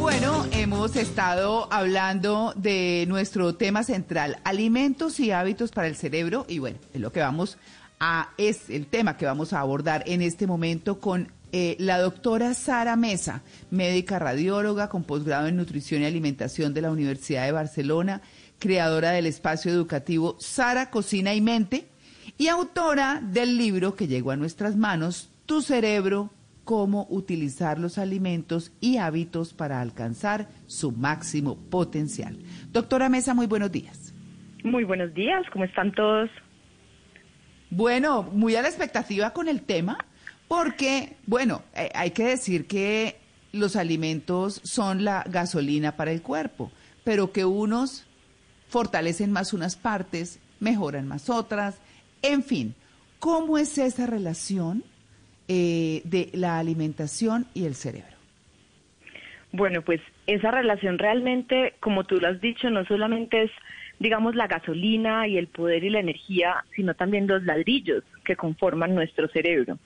Bueno, hemos estado hablando de nuestro tema central, alimentos y hábitos para el cerebro, y bueno, es lo que vamos a, es el tema que vamos a abordar en este momento con eh, la doctora Sara Mesa, médica radióloga con posgrado en nutrición y alimentación de la Universidad de Barcelona, creadora del espacio educativo Sara Cocina y Mente y autora del libro que llegó a nuestras manos, Tu cerebro, cómo utilizar los alimentos y hábitos para alcanzar su máximo potencial. Doctora Mesa, muy buenos días. Muy buenos días, ¿cómo están todos? Bueno, muy a la expectativa con el tema, porque, bueno, eh, hay que decir que los alimentos son la gasolina para el cuerpo, pero que unos fortalecen más unas partes, mejoran más otras, en fin, ¿cómo es esa relación eh, de la alimentación y el cerebro? Bueno, pues esa relación realmente, como tú lo has dicho, no solamente es, digamos, la gasolina y el poder y la energía, sino también los ladrillos que conforman nuestro cerebro.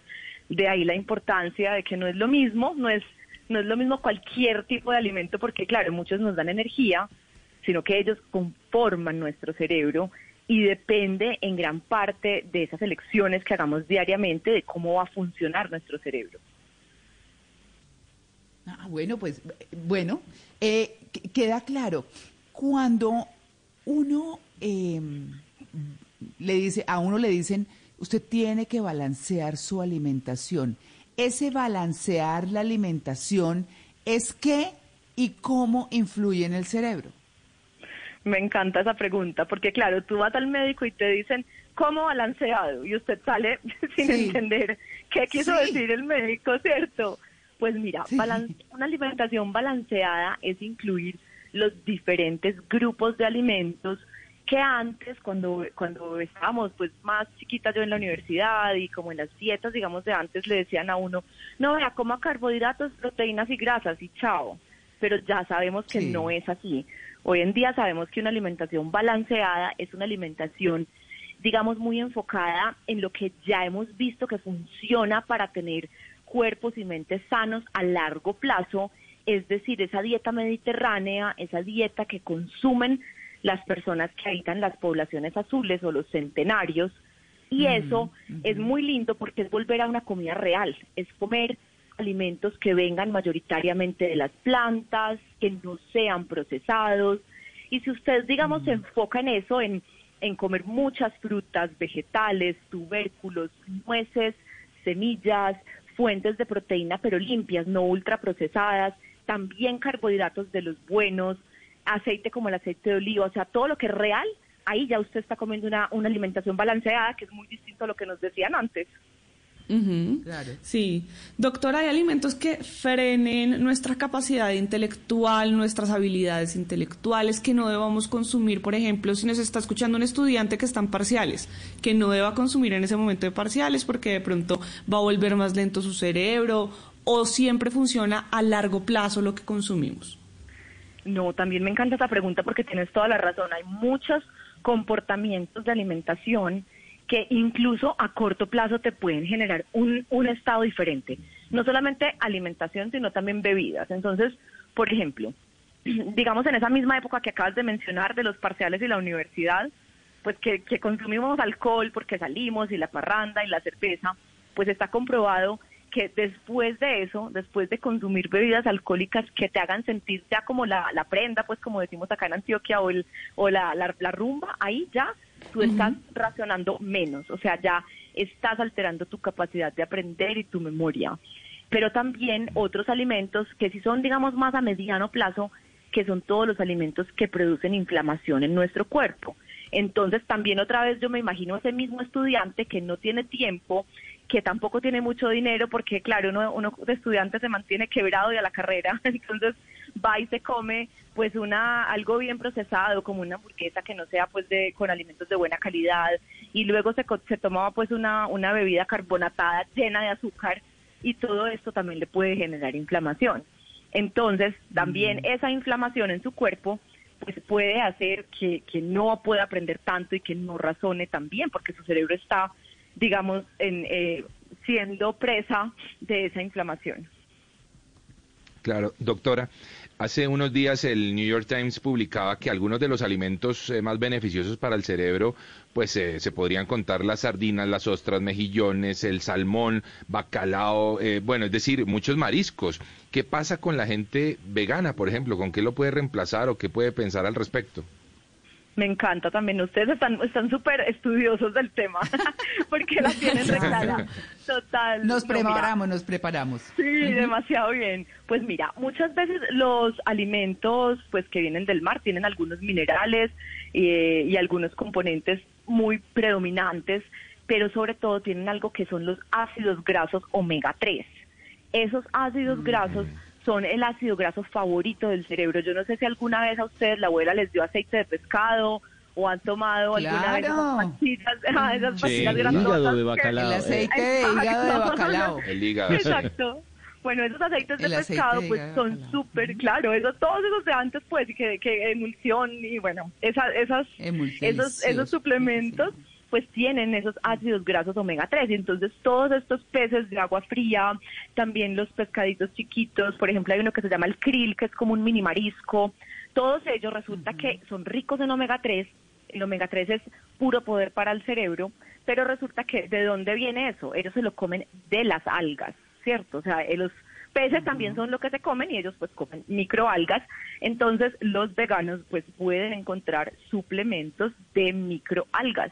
De ahí la importancia de que no es lo mismo, no es, no es lo mismo cualquier tipo de alimento, porque claro, muchos nos dan energía, sino que ellos conforman nuestro cerebro y depende en gran parte de esas elecciones que hagamos diariamente de cómo va a funcionar nuestro cerebro. Ah, bueno, pues bueno, eh, queda claro. Cuando uno eh, le dice, a uno le dicen, usted tiene que balancear su alimentación. Ese balancear la alimentación es qué y cómo influye en el cerebro. Me encanta esa pregunta, porque claro, tú vas al médico y te dicen, ¿cómo balanceado? Y usted sale sin Sí. entender qué quiso Sí. decir el médico, ¿cierto? Pues mira, Sí. balan- una alimentación balanceada es incluir los diferentes grupos de alimentos que antes, cuando, cuando estábamos pues más chiquitas yo en la universidad y como en las dietas, digamos, de antes, le decían a uno, no, vea, coma carbohidratos, proteínas y grasas y chao. Pero ya sabemos que Sí. no es así. Hoy en día sabemos que una alimentación balanceada es una alimentación, digamos, muy enfocada en lo que ya hemos visto que funciona para tener cuerpos y mentes sanos a largo plazo, es decir, esa dieta mediterránea, esa dieta que consumen las personas que habitan las poblaciones azules o los centenarios. Y eso es muy lindo porque es volver a una comida real, es comer alimentos que vengan mayoritariamente de las plantas, que no sean procesados. Y si usted, digamos, se enfoca en eso, en, en comer muchas frutas, vegetales, tubérculos, nueces, semillas, fuentes de proteína, pero limpias, no ultraprocesadas, también carbohidratos de los buenos, aceite como el aceite de oliva, o sea, todo lo que es real, ahí ya usted está comiendo una, una alimentación balanceada, que es muy distinto a lo que nos decían antes. Ujú. Claro. Sí. Doctora, ¿hay alimentos que frenen nuestra capacidad intelectual, nuestras habilidades intelectuales, que no debamos consumir? Por ejemplo, si nos está escuchando un estudiante que está en parciales, que no deba consumir en ese momento de parciales porque de pronto va a volver más lento su cerebro o siempre funciona a largo plazo lo que consumimos. No, también me encanta esa pregunta porque tienes toda la razón. Hay muchos comportamientos de alimentación que incluso a corto plazo te pueden generar un, un estado diferente. No solamente alimentación, sino también bebidas. Entonces, por ejemplo, digamos en esa misma época que acabas de mencionar de los parciales y la universidad, pues que, consumimos alcohol porque salimos y la parranda y la cerveza, pues está comprobado que después de eso, después de consumir bebidas alcohólicas que te hagan sentir ya como la, la prenda, pues como decimos acá en Antioquia, o, el, o la, la rumba, ahí ya tú estás racionando menos, o sea, ya estás alterando tu capacidad de aprender y tu memoria. Pero también otros alimentos que si son, digamos, más a mediano plazo, que son todos los alimentos que producen inflamación en nuestro cuerpo. Entonces también otra vez yo me imagino ese mismo estudiante que no tiene tiempo, que tampoco tiene mucho dinero porque, claro, uno, uno de estudiante se mantiene quebrado de a la carrera, entonces va y se come pues una algo bien procesado como una hamburguesa que no sea pues de con alimentos de buena calidad y luego se, se tomaba pues una, una bebida carbonatada llena de azúcar y todo esto también le puede generar inflamación. Entonces, también esa inflamación en su cuerpo pues puede hacer que, que no pueda aprender tanto y que no razone tan bien, porque su cerebro está, digamos, en, eh, siendo presa de esa inflamación. Claro, doctora. Hace unos días el New York Times publicaba que algunos de los alimentos eh, más beneficiosos para el cerebro, pues eh, se podrían contar las sardinas, las ostras, mejillones, el salmón, bacalao, eh, bueno, es decir, muchos mariscos. ¿Qué pasa con la gente vegana, por ejemplo? ¿Con qué lo puede reemplazar o qué puede pensar al respecto? Me encanta también. Ustedes están están súper estudiosos del tema, porque la tienen re clara. Total. Nos No, mira, preparamos, nos preparamos. Sí, demasiado bien. Pues mira, muchas veces los alimentos pues que vienen del mar tienen algunos minerales eh, y algunos componentes muy predominantes, pero sobre todo tienen algo que son los ácidos grasos omega 3. Esos ácidos grasos son el ácido graso favorito del cerebro. Yo no sé si alguna vez a ustedes la abuela les dio aceite de pescado o han tomado alguna vez esas pastillas, ah, esas Sí, el hígado de que- bacalao. El aceite de hígado de bacalao. El hígado. Exacto. Bueno, esos aceites de El pescado pues son súper, claro, esos, todos esos de antes pues, que, que emulsión y bueno, esa, esas, esos, esos suplementos pues tienen esos ácidos grasos omega 3 y entonces todos estos peces de agua fría, también los pescaditos chiquitos, por ejemplo hay uno que se llama el krill que es como un mini marisco, todos ellos resulta que son ricos en omega 3, el omega 3 es puro poder para el cerebro, pero resulta que de dónde viene eso, ellos se lo comen de las algas, ¿cierto? O sea, eh, los peces también son lo que se comen y ellos pues comen microalgas, entonces los veganos pues pueden encontrar suplementos de microalgas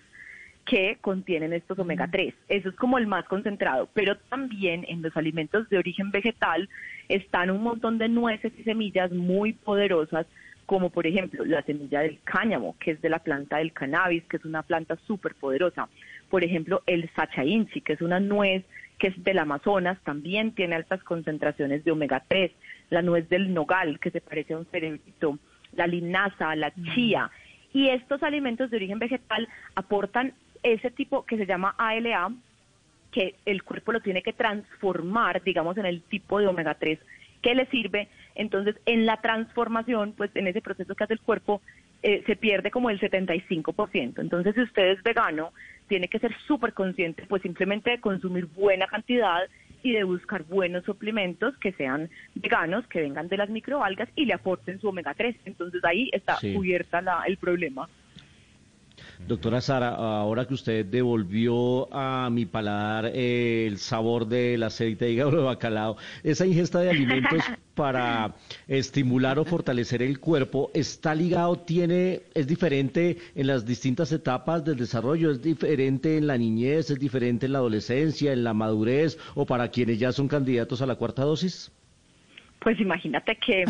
que contienen estos omega 3. Eso es como el más concentrado, pero también en los alimentos de origen vegetal están un montón de nueces y semillas muy poderosas, como por ejemplo la semilla del cáñamo, que es de la planta del cannabis, que es una planta súper poderosa. Por ejemplo, el sachainchi, que es una nuez que es del Amazonas, también tiene altas concentraciones de omega 3. La nuez del nogal, que se parece a un cerebrito. La linaza, la chía. Y estos alimentos de origen vegetal aportan ese tipo que se llama ALA, que el cuerpo lo tiene que transformar, digamos, en el tipo de omega 3 que le sirve. Entonces, en la transformación, pues en ese proceso que hace el cuerpo, eh, se pierde como el 75%. Entonces, si usted es vegano, tiene que ser súper consciente, pues simplemente de consumir buena cantidad y de buscar buenos suplementos que sean veganos, que vengan de las microalgas y le aporten su omega 3. Entonces, ahí está Sí. cubierta la, el problema. Doctora Sara, ahora que usted devolvió a mi paladar eh, el sabor del aceite de hígado de bacalao, esa ingesta de alimentos para estimular o fortalecer el cuerpo, ¿está ligado, tiene, es diferente en las distintas etapas del desarrollo? ¿Es diferente en la niñez, es diferente en la adolescencia, en la madurez o para quienes ya son candidatos a la cuarta dosis? Pues imagínate que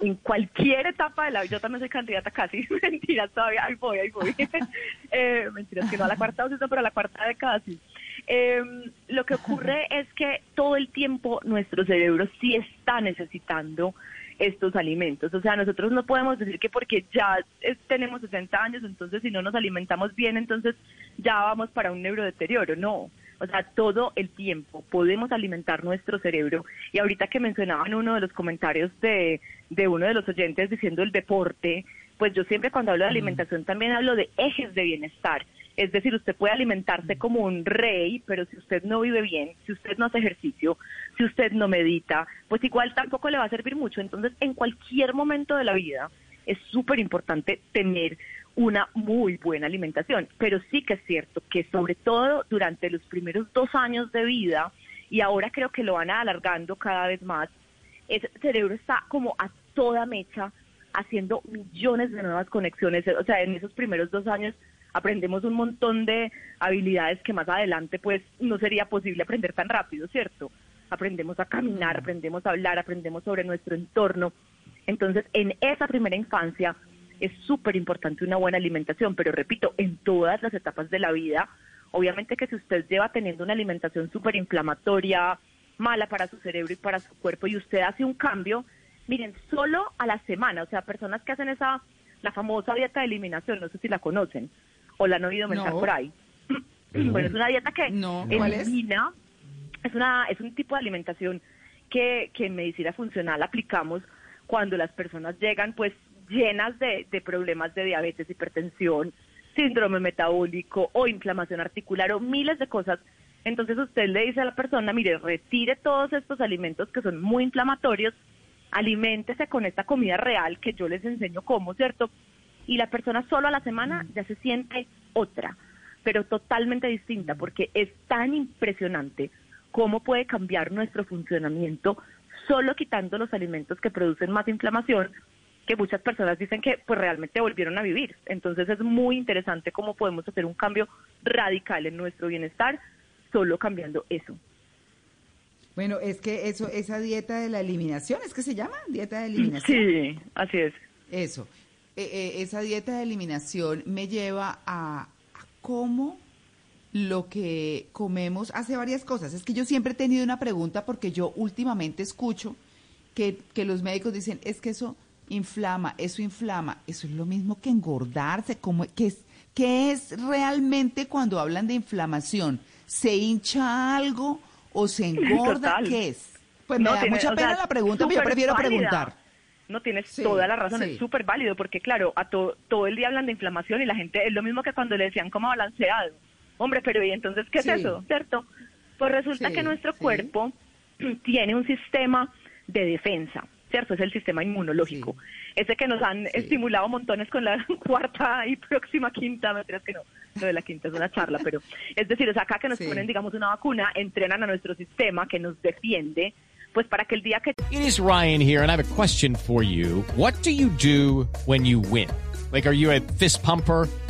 en cualquier etapa de la vida, yo también soy candidata casi, mentiras todavía, ahí voy, ahí voy. Eh, mentiras que no a la cuarta dosis, no, pero a la cuarta de casi. Eh, lo que ocurre es que todo el tiempo nuestro cerebro sí está necesitando estos alimentos. O sea, nosotros no podemos decir que porque ya es- tenemos 60 años, entonces si no nos alimentamos bien, entonces ya vamos para un neurodeterioro. No. O sea, todo el tiempo podemos alimentar nuestro cerebro. Y ahorita que mencionaban uno de los comentarios de, de uno de los oyentes diciendo el deporte, pues yo siempre cuando hablo de alimentación también hablo de ejes de bienestar. Es decir, usted puede alimentarse como un rey, pero si usted no vive bien, si usted no hace ejercicio, si usted no medita, pues igual tampoco le va a servir mucho. Entonces, en cualquier momento de la vida es súper importante tener una muy buena alimentación. Pero sí que es cierto que sobre todo durante los primeros dos años de vida, y ahora creo que lo van alargando cada vez más, ese cerebro está como a toda mecha haciendo millones de nuevas conexiones. O sea, en esos primeros dos años aprendemos un montón de habilidades que más adelante pues no sería posible aprender tan rápido, ¿cierto? Aprendemos a caminar, aprendemos a hablar, aprendemos sobre nuestro entorno. Entonces, en esa primera infancia es súper importante una buena alimentación, pero repito, en todas las etapas de la vida Obviamente que si usted lleva teniendo una alimentación súper inflamatoria, mala para su cerebro y para su cuerpo, y usted hace un cambio, miren, solo a la semana, o sea, personas que hacen esa, la famosa dieta de eliminación, no sé si la conocen, o la han oído mencionar No. por ahí. Bueno, es una dieta que No, ¿cuál es? elimina, es una, es un tipo de alimentación que, que en medicina funcional aplicamos cuando las personas llegan pues llenas de, de problemas de diabetes, hipertensión, síndrome metabólico o inflamación articular o miles de cosas. Entonces usted le dice a la persona, mire, retire todos estos alimentos que son muy inflamatorios, aliméntese con esta comida real que yo les enseño cómo, ¿cierto? Y la persona solo a la semana ya se siente otra, pero totalmente distinta, porque es tan impresionante cómo puede cambiar nuestro funcionamiento solo quitando los alimentos que producen más inflamación, que muchas personas dicen que pues realmente volvieron a vivir. Entonces es muy interesante cómo podemos hacer un cambio radical en nuestro bienestar solo cambiando eso. Bueno, es que eso, esa dieta de la eliminación, ¿es que se llama? Dieta de eliminación. Sí, así es. Eso. Eh, eh, esa dieta de eliminación me lleva a, a cómo lo que comemos hace varias cosas. Es que yo siempre he tenido una pregunta porque yo últimamente escucho que, que los médicos dicen, es que eso inflama, eso inflama. Eso es lo mismo que engordarse. ¿Cómo, qué, es, ¿Qué es realmente cuando hablan de inflamación? ¿Se hincha algo o se engorda? Total. ¿Qué es? Pues No, me da tiene- mucha o pena sea, la pregunta, pero yo prefiero válida. preguntar. No tienes Sí, toda la razón, sí. es súper válido, porque claro, a to- todo el día hablan de inflamación y la gente es lo mismo que cuando le decían como balanceado. Hombre, pero ¿y entonces qué Sí. es eso? ¿Cierto? Pues resulta que nuestro cuerpo tiene un sistema de defensa, ¿cierto? Es el sistema inmunológico. Ese que nos han estimulado montones con la cuarta y próxima quinta, me creas que no, lo de la quinta es una charla, pero es decir, o sea, acá que nos Sí. ponen, digamos, una vacuna, entrenan a nuestro sistema que nos defiende, pues para que el día que It is Ryan here, and I have a question for you. What do you do when you win? Like, are you a fist pumper?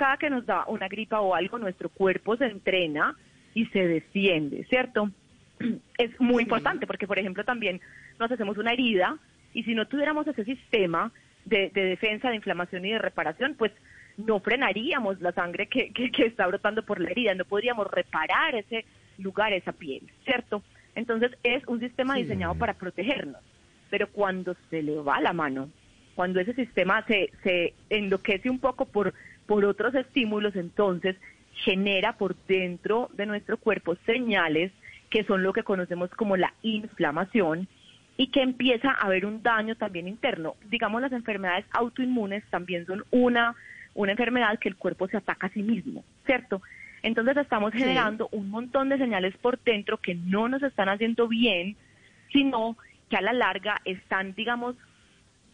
cada que nos da una gripa o algo, nuestro cuerpo se entrena y se defiende, ¿cierto? Es muy importante porque, por ejemplo, también nos hacemos una herida y si no tuviéramos ese sistema de, de defensa, de inflamación y de reparación, pues no frenaríamos la sangre que, que, que está brotando por la herida, no podríamos reparar ese lugar, esa piel, ¿cierto? Entonces es un sistema diseñado para protegernos, pero cuando se le va la mano, cuando ese sistema se, se enloquece un poco por, por otros estímulos, entonces genera por dentro de nuestro cuerpo señales que son lo que conocemos como la inflamación y que empieza a haber un daño también interno. Digamos, las enfermedades autoinmunes también son una, una enfermedad que el cuerpo se ataca a sí mismo, ¿cierto? Entonces estamos Sí. generando un montón de señales por dentro que no nos están haciendo bien, sino que a la larga están, digamos,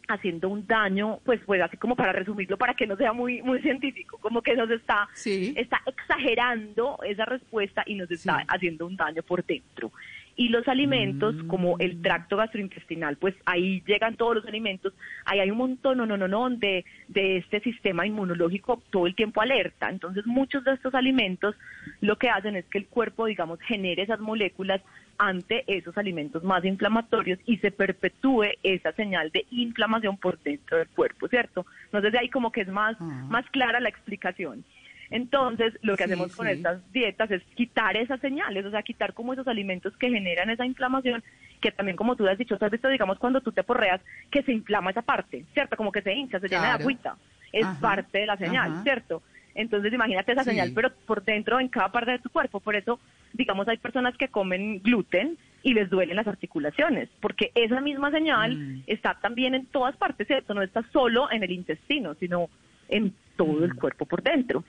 haciendo un daño, pues pues así como para resumirlo, para que no sea muy muy científico, como que nos está Sí. está exagerando esa respuesta y nos está Sí. haciendo un daño por dentro. Y los alimentos, como el tracto gastrointestinal, pues ahí llegan todos los alimentos, ahí hay un montón, no, no, no, no, de, de este sistema inmunológico todo el tiempo alerta. Entonces, muchos de estos alimentos lo que hacen es que el cuerpo, digamos, genere esas moléculas ante esos alimentos más inflamatorios y se perpetúe esa señal de inflamación por dentro del cuerpo, ¿cierto? Si ahí como que es más, Ah. más clara la explicación. Entonces, lo que Sí, hacemos con sí. estas dietas es quitar esas señales, o sea, quitar como esos alimentos que generan esa inflamación, que también como tú has dicho, tú has visto, digamos, cuando tú te porreas, que se inflama esa parte, ¿cierto? Como que se hincha, se llena de agüita. Es Ajá, parte de la señal, ajá. ¿cierto? Entonces, imagínate esa Sí. señal, pero por dentro, en cada parte de tu cuerpo. Por eso, digamos, hay personas que comen gluten y les duelen las articulaciones, porque esa misma señal Mm. está también en todas partes, ¿cierto? No está solo en el intestino, sino en todo el cuerpo por dentro.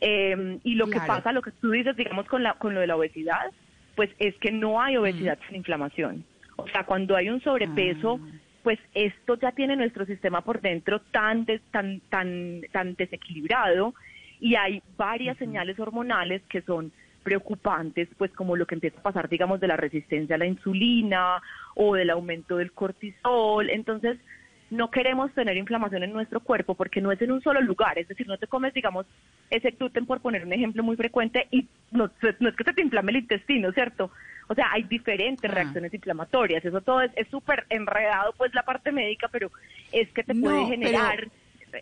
Eh, y lo que Mm. Pasa, lo que tú dices, digamos, con, la, con lo de la obesidad, pues es que no hay obesidad sin inflamación. O sea, cuando hay un sobrepeso, Ah. pues esto ya tiene nuestro sistema por dentro tan, tan, tan, tan desequilibrado y hay varias señales hormonales que son preocupantes, pues como lo que empieza a pasar, digamos, de la resistencia a la insulina o del aumento del cortisol. Entonces, no queremos tener inflamación en nuestro cuerpo porque no es en un solo lugar, es decir, no te comes, digamos, ese gluten por poner un ejemplo muy frecuente y no, no es que se te inflame el intestino, ¿cierto? O sea, hay diferentes Ah. reacciones inflamatorias, eso todo es es súper enredado, pues la parte médica, pero es que te puede generar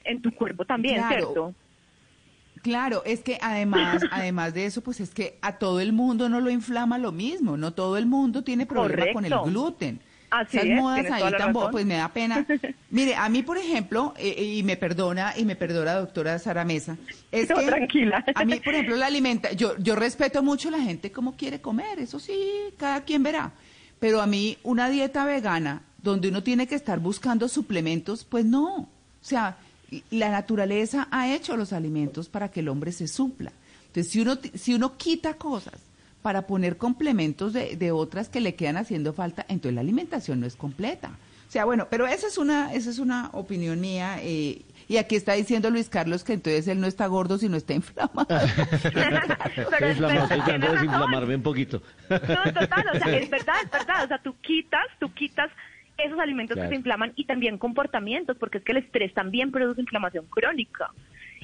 en tu cuerpo también, Claro. ¿cierto? Claro, es que además, además de eso, pues es que a todo el mundo no lo inflama lo mismo, no todo el mundo tiene problema con el gluten. Así Esas es, modas ahí tampoco, pues me da pena. Mire, a mí, por ejemplo, eh, y me perdona, y me perdona, doctora Sara Mesa, es No, que tranquila. a mí, por ejemplo, la alimenta, yo, yo respeto mucho a la gente como quiere comer, eso sí, cada quien verá. Pero a mí, una dieta vegana, donde uno tiene que estar buscando suplementos, pues no. O sea, la naturaleza ha hecho los alimentos para que el hombre se supla. Entonces, si uno, si uno quita cosas para poner complementos de, de otras que le quedan haciendo falta, entonces la alimentación no es completa. O sea, bueno, pero esa es una, esa es una opinión mía. eh, y aquí está diciendo Luis Carlos que entonces él no está gordo, sino está inflamado. Estoy inflamado, estoy tratando de desinflamarme un poquito. No, total, o sea, es verdad, es verdad, o sea, tú quitas, tú quitas esos alimentos Claro. que se inflaman y también comportamientos, porque es que el estrés también produce inflamación crónica.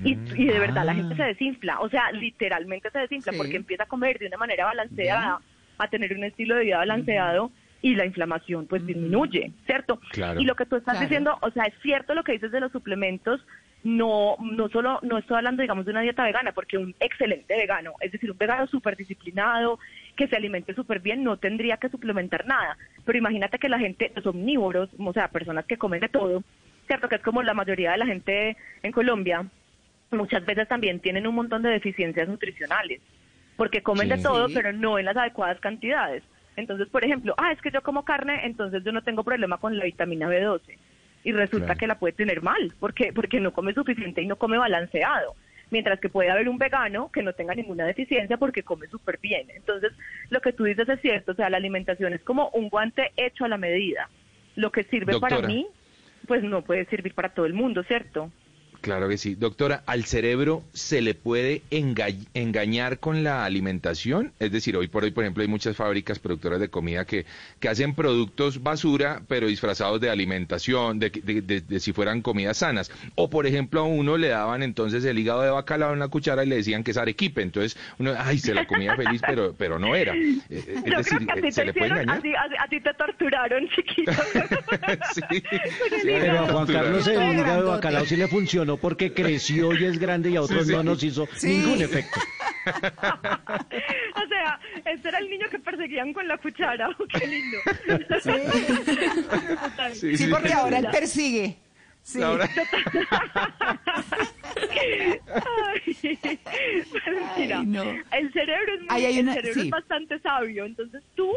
Y, y de verdad la gente se desinfla, o sea, literalmente se desinfla Sí. porque empieza a comer de una manera balanceada, a tener un estilo de vida balanceado y la inflamación pues disminuye, ¿cierto? Claro. Y lo que tú estás Claro. diciendo, o sea, es cierto lo que dices de los suplementos, no no solo no estoy hablando digamos de una dieta vegana porque un excelente vegano es decir un vegano súper disciplinado que se alimente súper bien no tendría que suplementar nada pero imagínate que la gente los omnívoros o sea personas que comen de todo cierto que es como la mayoría de la gente en Colombia muchas veces también tienen un montón de deficiencias nutricionales porque comen de todo pero no en las adecuadas cantidades entonces por ejemplo ah es que yo como carne entonces yo no tengo problema con la vitamina B12 y resulta Claro. que la puede tener mal, porque porque no come suficiente y no come balanceado. Mientras que puede haber un vegano que no tenga ninguna deficiencia porque come súper bien. Entonces, lo que tú dices es cierto, o sea, la alimentación es como un guante hecho a la medida. Lo que sirve para mí, pues no puede servir para todo el mundo, ¿cierto? Claro que sí. Doctora, ¿al cerebro se le puede enga- engañar con la alimentación? Es decir, hoy por hoy, por ejemplo, hay muchas fábricas productoras de comida que, que hacen productos basura, pero disfrazados de alimentación, de, de- de- de si fueran comidas sanas. O, por ejemplo, a uno le daban entonces el hígado de bacalao en la cuchara y le decían que es arequipe. Entonces, uno, ay, se la comía feliz, pero, pero no era. Eh, eh, Es Yo decir, creo que a eh, ti ¿se te le puede hicieron, engañar? a ti, a- a ti te torturaron, chiquito. Sí. Pero a Juan. Carlos el hígado de bacalao sí le funcionó porque creció y es grande y a otros Sí, sí. no nos hizo Sí. ningún efecto. o sea, este era el niño que perseguían con la cuchara. ¡Qué lindo! Sí, Sí, sí. porque ahora él persigue. Sí. Ahora- Ay, no. el cerebro, es, muy- Ay, hay el una- cerebro sí. es bastante sabio. Entonces tú,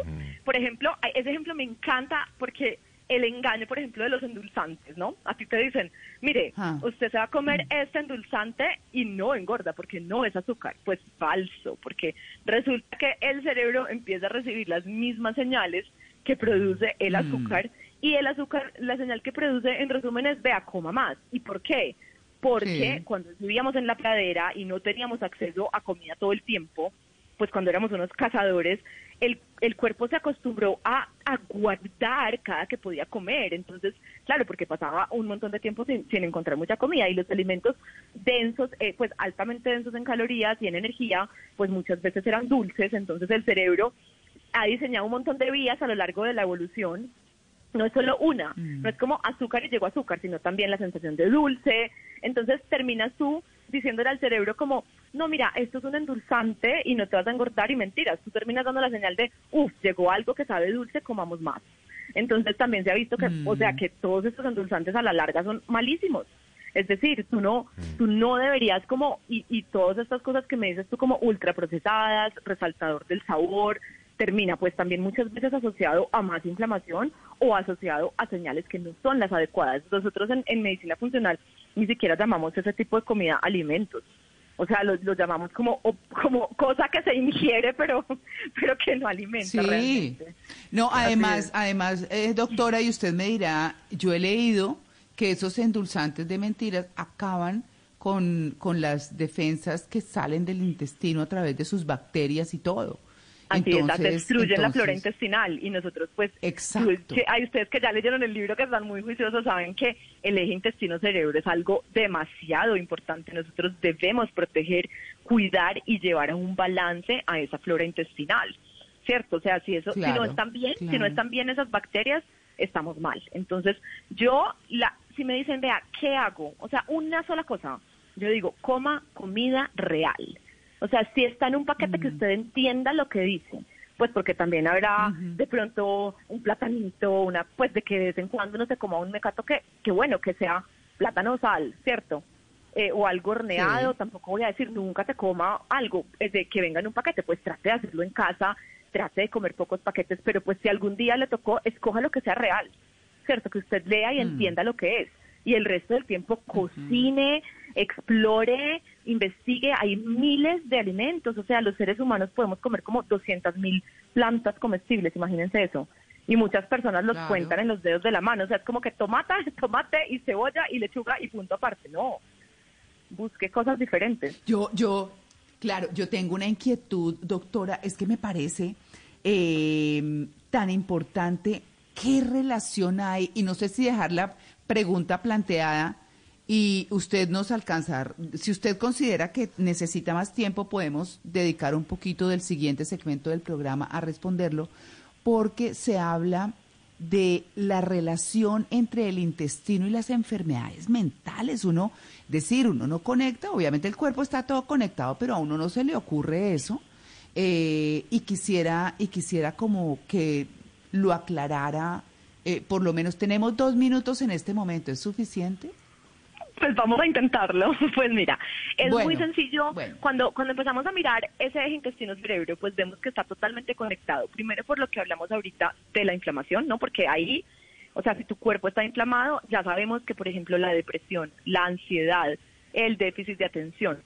por ejemplo, ay, ese ejemplo me encanta porque el engaño, por ejemplo, de los endulzantes, ¿no? A ti te dicen, mire, Ah. usted se va a comer este endulzante y no engorda porque no es azúcar. Pues falso, porque resulta que el cerebro empieza a recibir las mismas señales que produce el Mm. azúcar y el azúcar, la señal que produce en resumen es vea, coma más. ¿Y por qué? Porque Sí. cuando vivíamos en la pradera y no teníamos acceso a comida todo el tiempo, pues cuando éramos unos cazadores, el, el cuerpo se acostumbró a, a guardar cada que podía comer. Entonces, claro, porque pasaba un montón de tiempo sin, sin encontrar mucha comida y los alimentos densos, eh, pues altamente densos en calorías y en energía, pues muchas veces eran dulces. Entonces el cerebro ha diseñado un montón de vías a lo largo de la evolución no es solo una, no es como azúcar y llegó azúcar, sino también la sensación de dulce. Entonces terminas tú diciéndole al cerebro como, no, mira, esto es un endulzante y no te vas a engordar y mentiras. Tú terminas dando la señal de, uff, llegó algo que sabe dulce, comamos más. Entonces también se ha visto que, o sea, que todos estos endulzantes a la larga son malísimos. Es decir, tú no, tú no deberías como, y, y todas estas cosas que me dices tú como ultraprocesadas, resaltador del sabor, termina pues también muchas veces asociado a más inflamación o asociado a señales que no son las adecuadas. Nosotros en, en medicina funcional ni siquiera llamamos ese tipo de comida alimentos. O sea, lo, lo llamamos como, como cosa que se ingiere, pero, pero que no alimenta Sí. realmente. No, además, además, eh, doctora, y usted me dirá, yo he leído que esos endulzantes de mentiras acaban con, con las defensas que salen del intestino a través de sus bacterias y todo. Así es, Entonces- destruyen la flora intestinal y nosotros pues, Exacto. que- hay ustedes que ya leyeron el libro que están muy juiciosos saben que el eje intestino-cerebro es algo demasiado importante. Nosotros debemos proteger, cuidar y llevar a un balance a esa flora intestinal, ¿cierto? O sea, si eso, si Claro, no están bien, si no están bien esas bacterias, estamos mal. Entonces, yo, la, si me dicen, vea, ¿qué hago? O sea, una sola cosa. Yo digo, coma comida real. O sea, si está en un paquete que usted entienda lo que dice, pues porque también habrá de pronto un platanito, una, pues de que de vez en cuando no se coma un mecato que, que bueno, que sea plátano sal, ¿cierto? Eh, o algo horneado, Sí. tampoco voy a decir nunca te coma algo eh, de que venga en un paquete, pues trate de hacerlo en casa, trate de comer pocos paquetes, pero pues si algún día le tocó, escoja lo que sea real, ¿cierto? Que usted lea y entienda lo que es. Y el resto del tiempo cocine, explore, investigue. Hay miles de alimentos. O sea, los seres humanos podemos comer como 200 mil plantas comestibles, imagínense eso. Y muchas personas los Claro. cuentan en los dedos de la mano. O sea, es como que tomata, tomate y cebolla y lechuga y punto aparte. No. Busque cosas diferentes. Yo, yo, claro, yo tengo una inquietud, doctora, es que me parece eh, tan importante qué relación hay, y no sé si dejar la pregunta planteada y usted nos alcanzar, si usted considera que necesita más tiempo, podemos dedicar un poquito del siguiente segmento del programa a responderlo, porque se habla de la relación entre el intestino y las enfermedades mentales. Uno, decir, uno no conecta, obviamente el cuerpo está todo conectado, pero a uno no se le ocurre eso. Eh, y quisiera, y quisiera como que lo aclarara. eh, por lo menos tenemos dos minutos en este momento, ¿es suficiente? Pues vamos a intentarlo. Pues mira, es Bueno, muy sencillo. bueno. Cuando, cuando empezamos a mirar ese eje intestino-cerebro, pues vemos que está totalmente conectado. Primero por lo que hablamos ahorita de la inflamación, ¿no? Porque ahí, o sea, si tu cuerpo está inflamado, ya sabemos que, por ejemplo, la depresión, la ansiedad, el déficit de atención,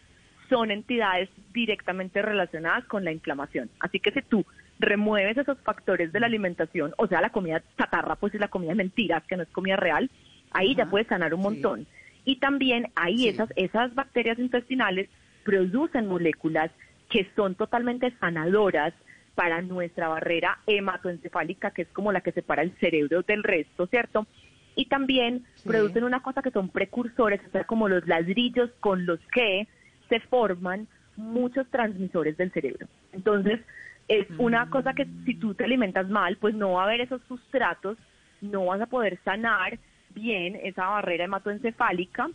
son entidades directamente relacionadas con la inflamación. Así que si tú remueves esos factores de la alimentación, o sea, la comida chatarra, pues es la comida de mentiras, que no es comida real, ahí ya puedes sanar un sí. Y también ahí Sí. esas, esas bacterias intestinales producen moléculas que son totalmente sanadoras para nuestra barrera hematoencefálica, que es como la que separa el cerebro del resto, ¿cierto? Y también Sí. producen una cosa que son precursores, o sea, como los ladrillos con los que se forman muchos transmisores del cerebro. Entonces, es una cosa que si tú te alimentas mal, pues no va a haber esos sustratos, no vas a poder sanar bien esa barrera hematoencefálica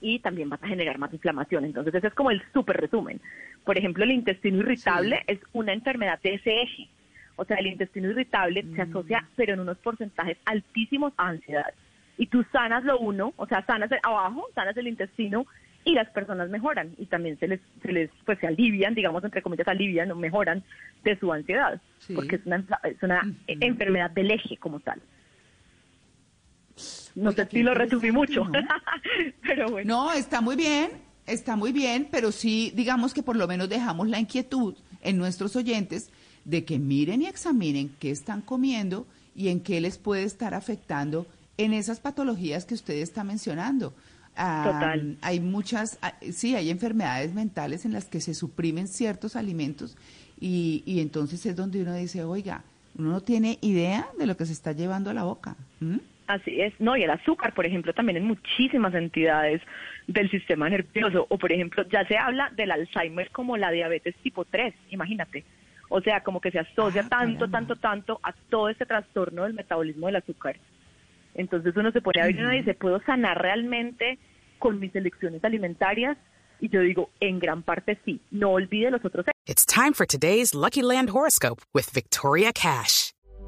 y también vas a generar más inflamación. Entonces, ese es como el súper resumen. Por ejemplo, el intestino irritable es una enfermedad de ese eje. O sea, el intestino irritable se asocia, pero en unos porcentajes altísimos a ansiedad. Y tú sanas lo uno, o sea, sanas el- abajo, sanas el intestino y las personas mejoran y también se les, se les, pues se alivian, digamos, entre comillas, alivian o mejoran de su ansiedad, Sí. porque es una, es una eh, enfermedad del eje como tal. No Oiga, sé si lo resumí mucho, ¿no? pero bueno. No, está muy bien, está muy bien, pero sí, digamos que por lo menos dejamos la inquietud en nuestros oyentes de que miren y examinen qué están comiendo y en qué les puede estar afectando en esas patologías que usted está mencionando. Ah, Total. Hay muchas, ah, sí, hay enfermedades mentales en las que se suprimen ciertos alimentos y, y entonces es donde uno dice, oiga, uno no tiene idea de lo que se está llevando a la boca. Así es, no, y el azúcar, por ejemplo, también en muchísimas entidades del sistema nervioso, o por ejemplo, ya se habla del Alzheimer como la diabetes tipo 3, imagínate. O sea, como que se asocia Ah, tanto, tanto, tanto a todo este trastorno del metabolismo del azúcar. Entonces uno se pone a ver y uno dice, ¿puedo sanar realmente con mis elecciones alimentarias? Y yo digo, en gran parte sí. No olvide los otros It's time for today's Lucky Land horoscope with Victoria Cash.